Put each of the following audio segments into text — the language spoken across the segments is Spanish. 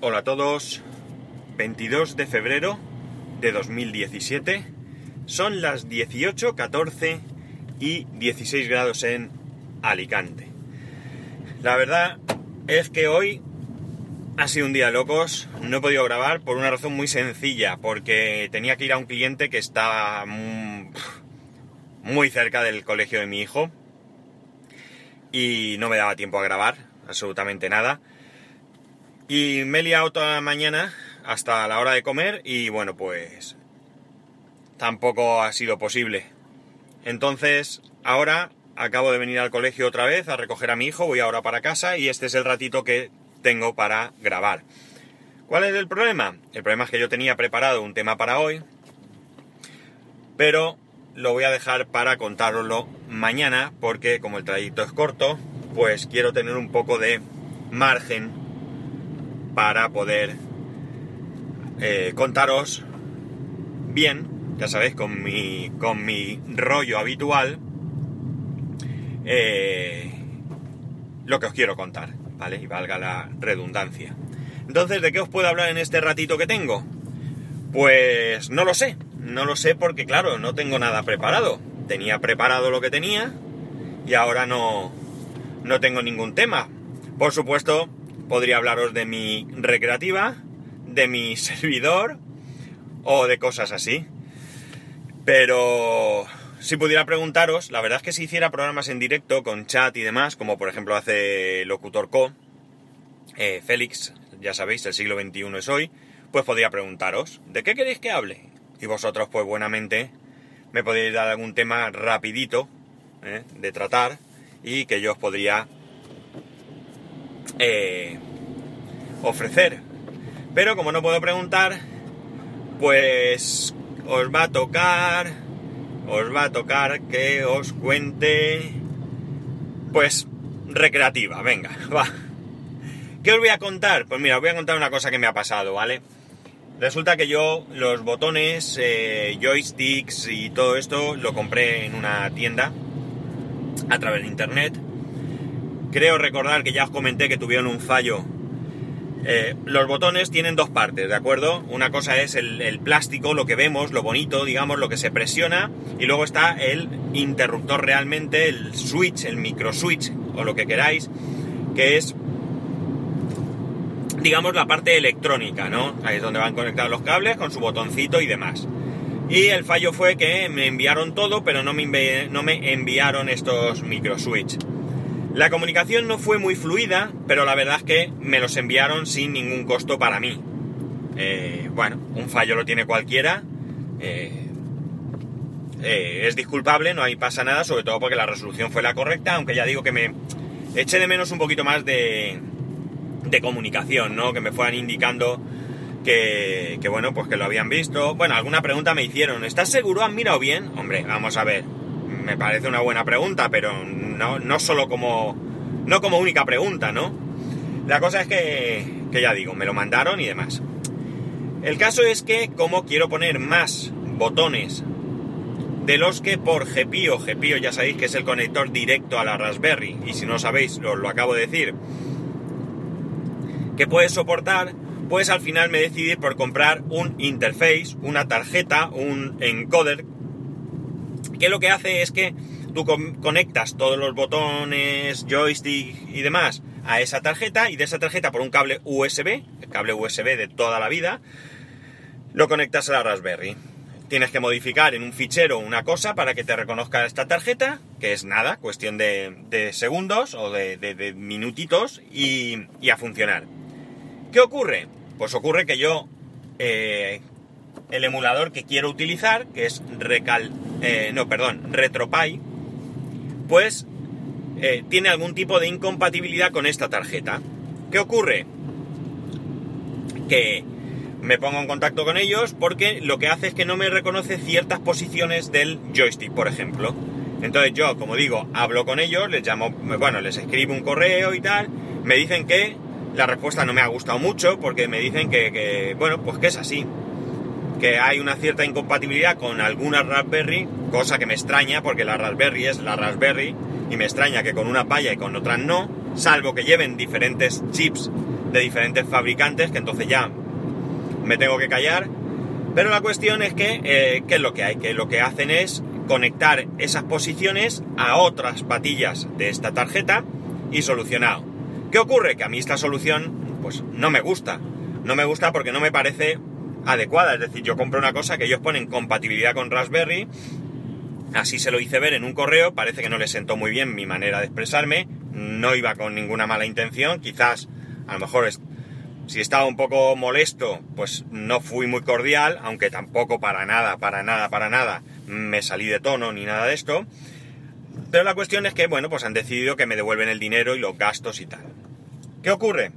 Hola a todos, 22 de febrero de 2017, son las 18, 14 y 16 grados en Alicante. La verdad es que hoy ha sido un día de locos, no he podido grabar por una razón muy sencilla, porque tenía que ir a un cliente que está muy cerca del colegio de mi hijo y no me daba tiempo a grabar absolutamente nada. Y me he liado toda la mañana hasta la hora de comer y bueno, pues tampoco ha sido posible. Entonces, ahora acabo de venir al colegio otra vez a recoger a mi hijo, voy ahora para casa y este es el ratito que tengo para grabar. ¿Cuál es el problema? El problema es que yo tenía preparado un tema para hoy, pero lo voy a dejar para contároslo mañana porque como el trayecto es corto, pues quiero tener un poco de margen para poder eh, contaros bien, ya sabéis, con mi, con mi rollo habitual, eh, lo que os quiero contar, ¿vale? Y valga la redundancia. Entonces, ¿de qué os puedo hablar en este ratito que tengo? Pues no lo sé, no lo sé porque claro, no tengo nada preparado. Tenía preparado lo que tenía y ahora no, no tengo ningún tema. Por supuesto, podría hablaros de mi recreativa, de mi servidor o de cosas así. Pero si pudiera preguntaros, la verdad es que si hiciera programas en directo con chat y demás, como por ejemplo hace Locutor Co, eh, Félix, ya sabéis, el siglo XXI es hoy, pues podría preguntaros, ¿de qué queréis que hable? Y vosotros, pues buenamente, me podéis dar algún tema rapidito eh, de tratar y que yo os podría eh, ofrecer. Pero como no puedo preguntar, pues os va a tocar, os va a tocar que os cuente, pues, recreativa, venga, va. ¿Qué os voy a contar? Pues mira, os voy a contar una cosa que me ha pasado, ¿vale? Resulta que yo los botones, eh, joysticks y todo esto lo compré en una tienda a través de internet Creo recordar que ya os comenté que tuvieron un fallo. Eh, los botones tienen dos partes, ¿de acuerdo? Una cosa es el, plástico, lo que vemos, lo bonito, digamos, lo que se presiona, y luego está el interruptor realmente, el switch, el micro switch, o lo que queráis, que es, digamos, la parte electrónica, ¿no? Ahí es donde van conectados los cables con su botoncito y demás. Y el fallo fue que me enviaron todo, pero no me, no me enviaron estos micro switch. La comunicación no fue muy fluida, pero la verdad es que me los enviaron sin ningún costo para mí. Eh, bueno, un fallo lo tiene cualquiera. Eh, eh, es disculpable, no hay pasa nada, sobre todo porque la resolución fue la correcta, aunque ya digo que me eché de menos un poquito más de, de comunicación, ¿no? Que me fueran indicando que, que, bueno, pues que lo habían visto. Bueno, alguna pregunta me hicieron. ¿Estás seguro? ¿Han mirado bien? Hombre, vamos a ver me parece una buena pregunta, pero no, no solo como. no como única pregunta, ¿no? La cosa es que, que ya digo, me lo mandaron y demás. El caso es que, como quiero poner más botones de los que por GPIO, GPIO ya sabéis que es el conector directo a la Raspberry, y si no sabéis, os lo acabo de decir, que puede soportar, pues al final me decidí por comprar un interface, una tarjeta, un encoder que lo que hace es que tú conectas todos los botones, joystick y demás a esa tarjeta y de esa tarjeta por un cable USB, el cable USB de toda la vida, lo conectas a la Raspberry. Tienes que modificar en un fichero una cosa para que te reconozca esta tarjeta, que es nada, cuestión de, segundos o de, minutitos y, a funcionar. ¿Qué ocurre? Pues ocurre que yo eh, el emulador que quiero utilizar, que es Recal, eh, no, perdón, RetroPie, pues eh, tiene algún tipo de incompatibilidad con esta tarjeta. ¿Qué ocurre? Que me pongo en contacto con ellos porque lo que hace es que no me reconoce ciertas posiciones del joystick, por ejemplo. Entonces yo, como digo, hablo con ellos, les llamo, bueno, les escribo un correo y tal, me dicen que la respuesta no me ha gustado mucho porque me dicen que, que bueno, pues que es así, que hay una cierta incompatibilidad con algunas Raspberry, cosa que me extraña porque la Raspberry es la Raspberry y me extraña que con una palla y con otras no, salvo que lleven diferentes chips de diferentes fabricantes, que entonces ya me tengo que callar. Pero la cuestión es que, eh, ¿qué es lo que hay? Que lo que hacen es conectar esas posiciones a otras patillas de esta tarjeta y solucionado. ¿Qué ocurre? Que a mí esta solución, pues no me gusta. No me gusta porque no me parece adecuada. Es decir, yo compro una cosa que ellos ponen compatibilidad con Raspberry. Así se lo hice ver en un correo. Parece que no les sentó muy bien mi manera de expresarme. No iba con ninguna mala intención. Quizás, a lo mejor, si estaba un poco molesto, pues no fui muy cordial. Aunque tampoco para nada, para nada, para nada me salí de tono ni nada de esto. Pero la cuestión es que, bueno, pues han decidido que me devuelven el dinero y los gastos y tal. ¿Qué ocurre?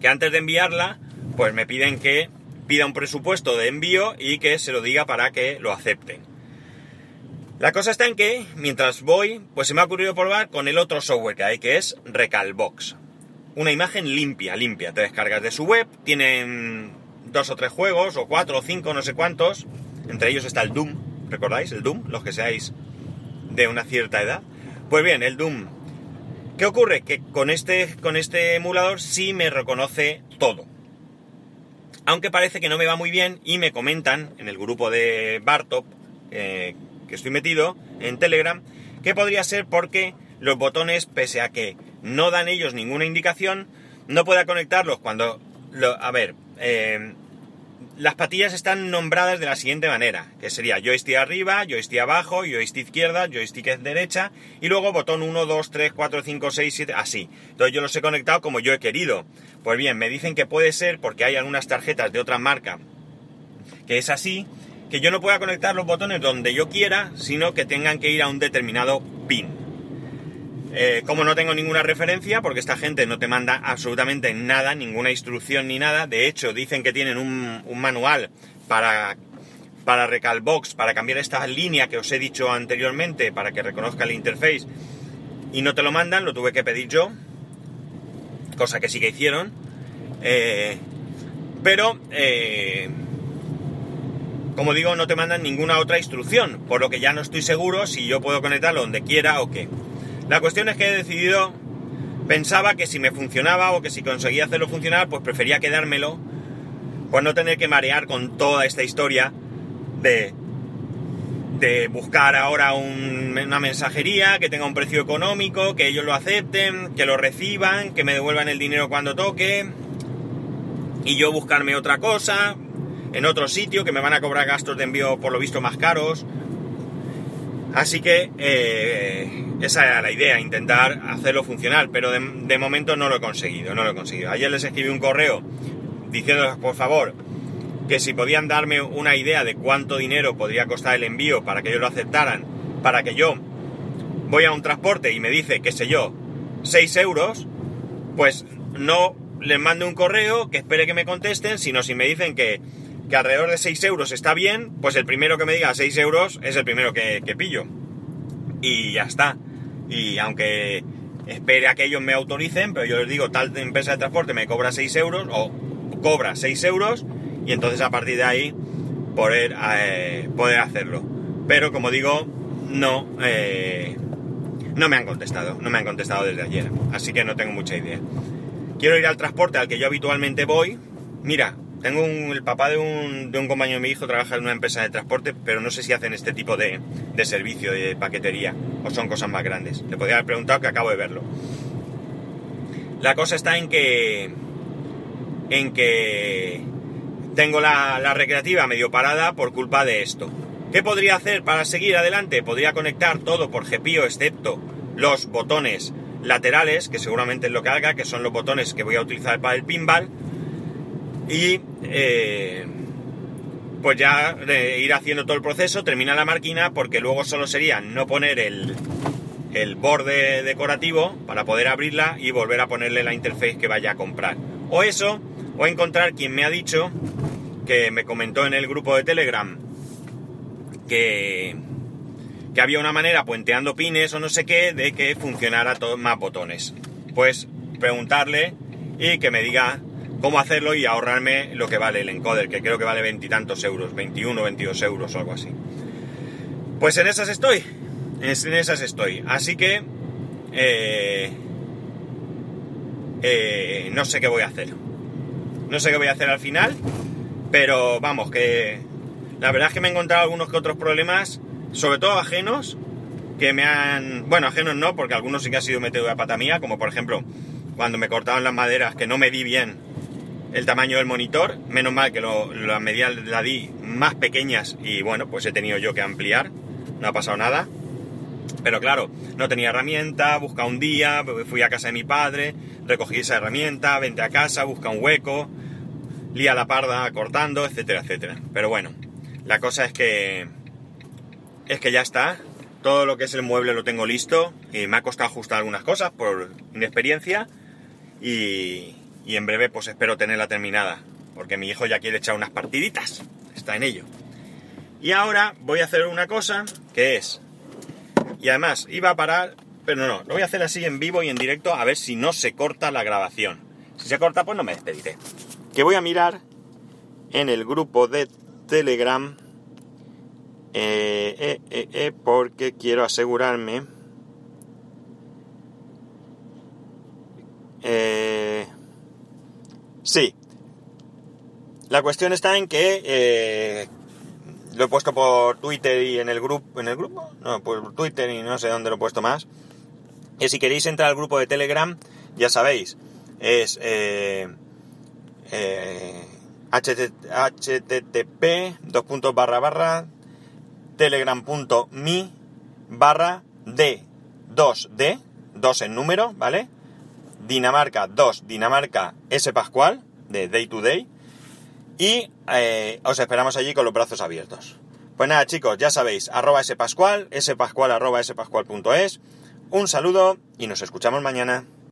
Que antes de enviarla, pues me piden que pida un presupuesto de envío y que se lo diga para que lo acepten. La cosa está en que, mientras voy, pues se me ha ocurrido probar con el otro software que hay, que es Recalbox. Una imagen limpia, limpia. Te descargas de su web, tienen dos o tres juegos, o cuatro o cinco, no sé cuántos. Entre ellos está el Doom, ¿recordáis? El Doom, los que seáis de una cierta edad. Pues bien, el Doom. ¿Qué ocurre? Que con este, con este emulador sí me reconoce todo. Aunque parece que no me va muy bien y me comentan en el grupo de Bartop eh, que estoy metido en Telegram que podría ser porque los botones, pese a que no dan ellos ninguna indicación, no pueda conectarlos cuando... Lo, a ver, eh, las patillas están nombradas de la siguiente manera, que sería joystick arriba, joystick abajo, joystick izquierda, joystick derecha, y luego botón 1, 2, 3, 4, 5, 6, 7, así. Entonces yo los he conectado como yo he querido. Pues bien, me dicen que puede ser porque hay algunas tarjetas de otra marca que es así, que yo no pueda conectar los botones donde yo quiera, sino que tengan que ir a un determinado pin. Eh, como no tengo ninguna referencia, porque esta gente no te manda absolutamente nada, ninguna instrucción ni nada, de hecho dicen que tienen un, manual para, para Recalbox, para cambiar esta línea que os he dicho anteriormente, para que reconozca el interface, y no te lo mandan, lo tuve que pedir yo, cosa que sí que hicieron, eh, pero, eh, como digo, no te mandan ninguna otra instrucción, por lo que ya no estoy seguro si yo puedo conectarlo donde quiera o qué. La cuestión es que he decidido, pensaba que si me funcionaba o que si conseguía hacerlo funcionar, pues prefería quedármelo, por no tener que marear con toda esta historia de, de buscar ahora una mensajería que tenga un precio económico, que ellos lo acepten, que lo reciban, que me devuelvan el dinero cuando toque, y yo buscarme otra cosa en otro sitio que me van a cobrar gastos de envío por lo visto más caros. Así que eh, esa era la idea, intentar hacerlo funcionar, pero de, momento no lo he conseguido, no lo he. Ayer les escribí un correo diciéndoles, por favor, que si podían darme una idea de cuánto dinero podría costar el envío para que ellos lo aceptaran, para que yo voy a un transporte y me dice, qué sé yo, 6 euros, pues no les mando un correo, que espere que me contesten, sino si me dicen que que alrededor de 6 euros está bien, pues el primero que me diga 6 euros es el primero que, pillo. Y ya está. Y aunque espere a que ellos me autoricen, pero yo les digo, tal empresa de transporte me cobra 6 euros o cobra 6 euros y entonces a partir de ahí poder, eh, poder hacerlo. Pero como digo, no, eh, no me han contestado, no me han contestado desde ayer, así que no tengo mucha idea. Quiero ir al transporte al que yo habitualmente voy. Mira, tengo el papá de un, de un compañero de mi hijo trabaja en una empresa de transporte, pero no sé si hacen este tipo de, de servicio de paquetería o son cosas más grandes. Le podría haber preguntado que acabo de verlo. La cosa está en que en que tengo la, la recreativa medio parada por culpa de esto. ¿Qué podría hacer para seguir adelante? Podría conectar todo por GPIO excepto los botones laterales, que seguramente es lo que haga, que son los botones que voy a utilizar para el pinball y eh, pues ya ir haciendo todo el proceso, termina la máquina porque luego solo sería no poner el, el borde decorativo para poder abrirla y volver a ponerle la interface que vaya a comprar. O eso, o encontrar quien me ha dicho, que me comentó en el grupo de Telegram, que, que había una manera, puenteando pines o no sé qué, de que funcionara todos más botones. Pues preguntarle y que me diga cómo hacerlo y ahorrarme lo que vale el encoder, que creo que vale veintitantos euros, 21, 22 euros o algo así. Pues en esas estoy, en esas estoy. Así que, eh, eh, no sé qué voy a hacer. No sé qué voy a hacer al final, pero vamos, que la verdad es que me he encontrado algunos que otros problemas, sobre todo ajenos, que me han... Bueno, ajenos no, porque algunos sí que ha sido metido de pata mía, como por ejemplo cuando me cortaban las maderas, que no me di bien el tamaño del monitor, menos mal que las medidas la di más pequeñas y bueno, pues he tenido yo que ampliar, no ha pasado nada. Pero claro, no tenía herramienta, busca un día, fui a casa de mi padre, recogí esa herramienta, vente a casa, busca un hueco, lía la parda cortando, etcétera, etcétera. Pero bueno, la cosa es que es que ya está, todo lo que es el mueble lo tengo listo y me ha costado ajustar algunas cosas por inexperiencia y, y en breve pues espero tenerla terminada porque mi hijo ya quiere echar unas partiditas, está en ello. Y ahora voy a hacer una cosa que es, y además iba a parar, pero no, lo voy a hacer así en vivo y en directo a ver si no se corta la grabación. Si se corta pues no me despediré. Que voy a mirar en el grupo de Telegram eh, eh, eh, eh, porque quiero asegurarme. Eh, sí. La cuestión está en que eh, lo he puesto por Twitter y en el grupo. ¿En el grupo? No, por Twitter y no sé dónde lo he puesto más. Y si queréis entrar al grupo de Telegram, ya sabéis, es eh, eh, http dos puntos barra barra telegram.me barra D2D, 2 en número, ¿vale? Dinamarca 2, Dinamarca S Pascual, de Day to Day. Y eh, os esperamos allí con los brazos abiertos. Pues nada, chicos, ya sabéis, arroba S Pascual, arroba S Pascual punto es. Un saludo y nos escuchamos mañana.